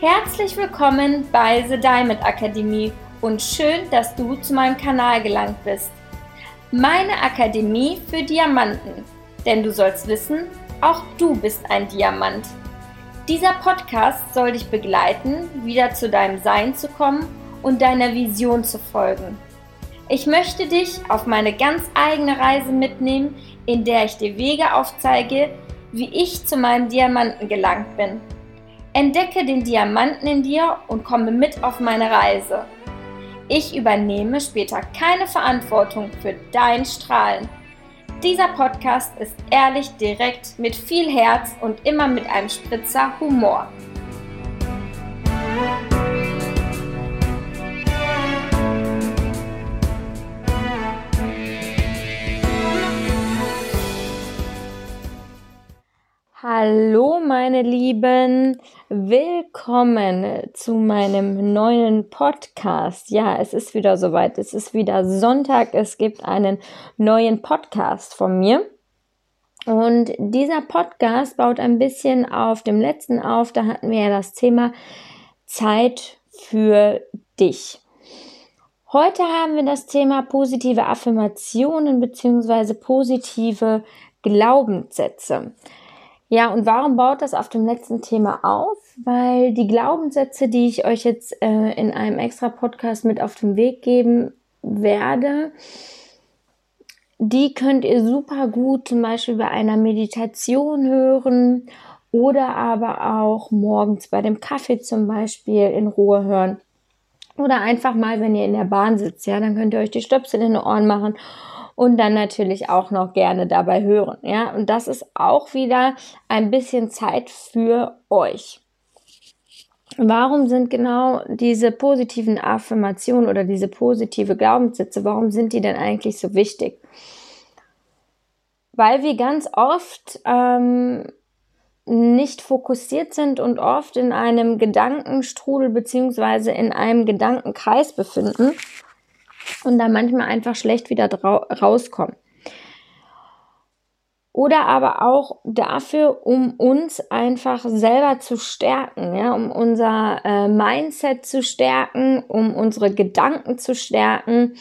Herzlich willkommen bei The Diamond Akademie und schön, dass du zu meinem Kanal gelangt bist. Meine Akademie für Diamanten, denn du sollst wissen, auch du bist ein Diamant. Dieser Podcast soll dich begleiten, wieder zu deinem Sein zu kommen und deiner Vision zu folgen. Ich möchte dich auf meine ganz eigene Reise mitnehmen, in der ich dir Wege aufzeige, wie ich zu meinem Diamanten gelangt bin. Entdecke den Diamanten in dir und komme mit auf meine Reise. Ich übernehme später keine Verantwortung für dein Strahlen. Dieser Podcast ist ehrlich, direkt, mit viel Herz und immer mit einem Spritzer Humor. Hallo meine Lieben, willkommen zu meinem neuen Podcast. Ja, es ist wieder soweit, es ist wieder Sonntag, es gibt einen neuen Podcast von mir. Und dieser Podcast baut ein bisschen auf dem letzten auf, da hatten wir ja das Thema Zeit für dich. Heute haben wir das Thema positive Affirmationen bzw. positive Glaubenssätze. Ja, und warum baut das auf dem letzten Thema auf? Weil die Glaubenssätze, die ich euch jetzt äh, in einem extra Podcast mit auf den Weg geben werde, die könnt ihr super gut zum Beispiel bei einer Meditation hören oder aber auch morgens bei dem Kaffee zum Beispiel in Ruhe hören. Oder einfach mal, wenn ihr in der Bahn sitzt, ja, dann könnt ihr euch die Stöpsel in die Ohren machen und dann natürlich auch noch gerne dabei hören. Ja, und das ist auch wieder ein bisschen Zeit für euch. Warum sind genau diese positiven Affirmationen oder diese positive Glaubenssätze, warum sind die denn eigentlich so wichtig? Weil wir ganz oft ähm, nicht fokussiert sind und oft in einem Gedankenstrudel beziehungsweise in einem Gedankenkreis befinden und da manchmal einfach schlecht wieder rauskommen. Oder aber auch dafür, um uns einfach selber zu stärken, ja, um unser äh, Mindset zu stärken, um unsere Gedanken zu stärken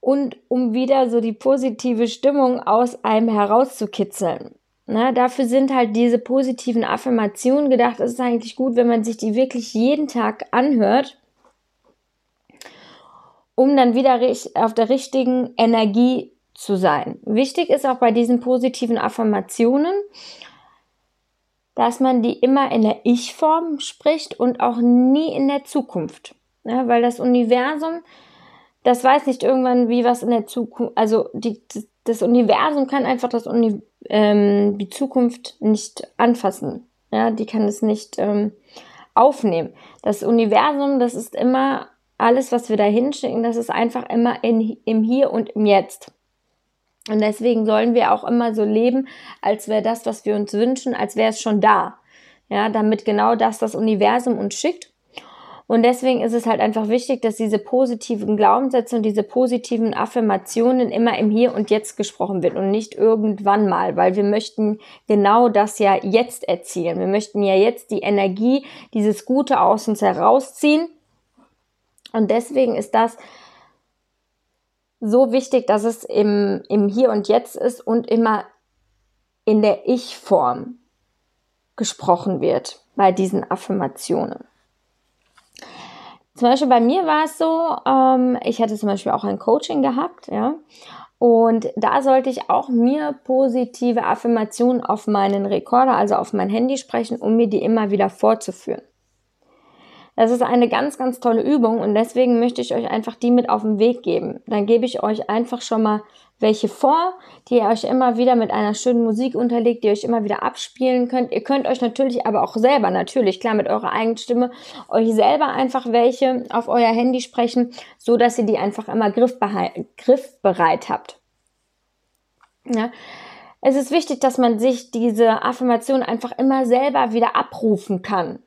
und um wieder so die positive Stimmung aus einem herauszukitzeln. Na, dafür sind halt diese positiven Affirmationen gedacht. Es ist eigentlich gut, wenn man sich die wirklich jeden Tag anhört um dann wieder auf der richtigen Energie zu sein. Wichtig ist auch bei diesen positiven Affirmationen, dass man die immer in der Ich-Form spricht und auch nie in der Zukunft. Ja, weil das Universum, das weiß nicht irgendwann, wie was in der Zukunft, also die, das Universum kann einfach das Uni, ähm, die Zukunft nicht anfassen. Ja, die kann es nicht ähm, aufnehmen. Das Universum, das ist immer alles, was wir da hinschicken, das ist einfach immer in, im Hier und im Jetzt. Und deswegen sollen wir auch immer so leben, als wäre das, was wir uns wünschen, als wäre es schon da. Ja, damit genau das das Universum uns schickt. Und deswegen ist es halt einfach wichtig, dass diese positiven Glaubenssätze und diese positiven Affirmationen immer im Hier und Jetzt gesprochen wird und nicht irgendwann mal, weil wir möchten genau das ja jetzt erzielen. Wir möchten ja jetzt die Energie, dieses Gute aus uns herausziehen und deswegen ist das so wichtig, dass es im, im Hier und Jetzt ist und immer in der Ich-Form gesprochen wird bei diesen Affirmationen. Zum Beispiel bei mir war es so, ähm, ich hatte zum Beispiel auch ein Coaching gehabt, ja, und da sollte ich auch mir positive Affirmationen auf meinen Rekorder, also auf mein Handy sprechen, um mir die immer wieder vorzuführen. Das ist eine ganz, ganz tolle Übung und deswegen möchte ich euch einfach die mit auf den Weg geben. Dann gebe ich euch einfach schon mal welche vor, die ihr euch immer wieder mit einer schönen Musik unterlegt, die ihr euch immer wieder abspielen könnt. Ihr könnt euch natürlich aber auch selber, natürlich, klar, mit eurer eigenen Stimme, euch selber einfach welche auf euer Handy sprechen, so dass ihr die einfach immer griffbereit habt. Ja. Es ist wichtig, dass man sich diese Affirmation einfach immer selber wieder abrufen kann.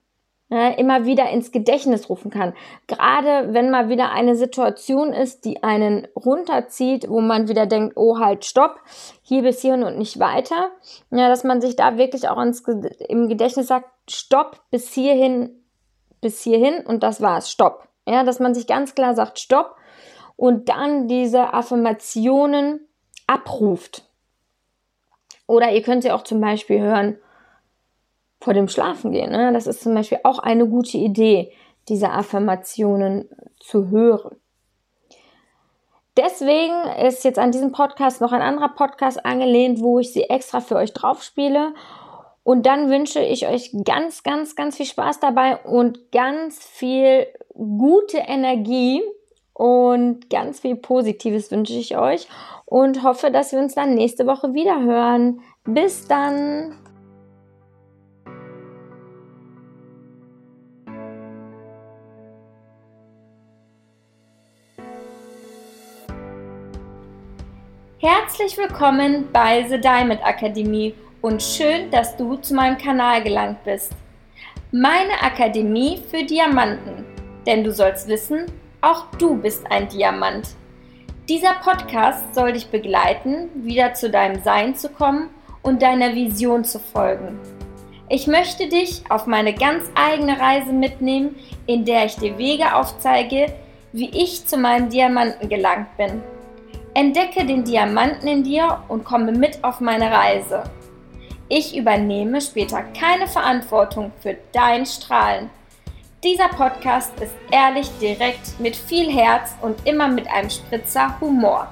Ja, immer wieder ins Gedächtnis rufen kann. Gerade wenn mal wieder eine Situation ist, die einen runterzieht, wo man wieder denkt, oh halt, stopp, hier bis hierhin und nicht weiter. Ja, dass man sich da wirklich auch ins, im Gedächtnis sagt, stopp, bis hierhin, bis hierhin und das war's, stopp. Ja, dass man sich ganz klar sagt, stopp und dann diese Affirmationen abruft. Oder ihr könnt sie auch zum Beispiel hören, vor dem Schlafengehen. Ne? Das ist zum Beispiel auch eine gute Idee, diese Affirmationen zu hören. Deswegen ist jetzt an diesem Podcast noch ein anderer Podcast angelehnt, wo ich sie extra für euch drauf spiele. Und dann wünsche ich euch ganz, ganz, ganz viel Spaß dabei und ganz viel gute Energie und ganz viel Positives wünsche ich euch und hoffe, dass wir uns dann nächste Woche wieder hören. Bis dann! Herzlich willkommen bei The Diamond Akademie und schön, dass du zu meinem Kanal gelangt bist. Meine Akademie für Diamanten, denn du sollst wissen, auch du bist ein Diamant. Dieser Podcast soll dich begleiten, wieder zu deinem Sein zu kommen und deiner Vision zu folgen. Ich möchte dich auf meine ganz eigene Reise mitnehmen, in der ich dir Wege aufzeige, wie ich zu meinem Diamanten gelangt bin. Entdecke den Diamanten in dir und komme mit auf meine Reise. Ich übernehme später keine Verantwortung für dein Strahlen. Dieser Podcast ist ehrlich, direkt, mit viel Herz und immer mit einem Spritzer Humor.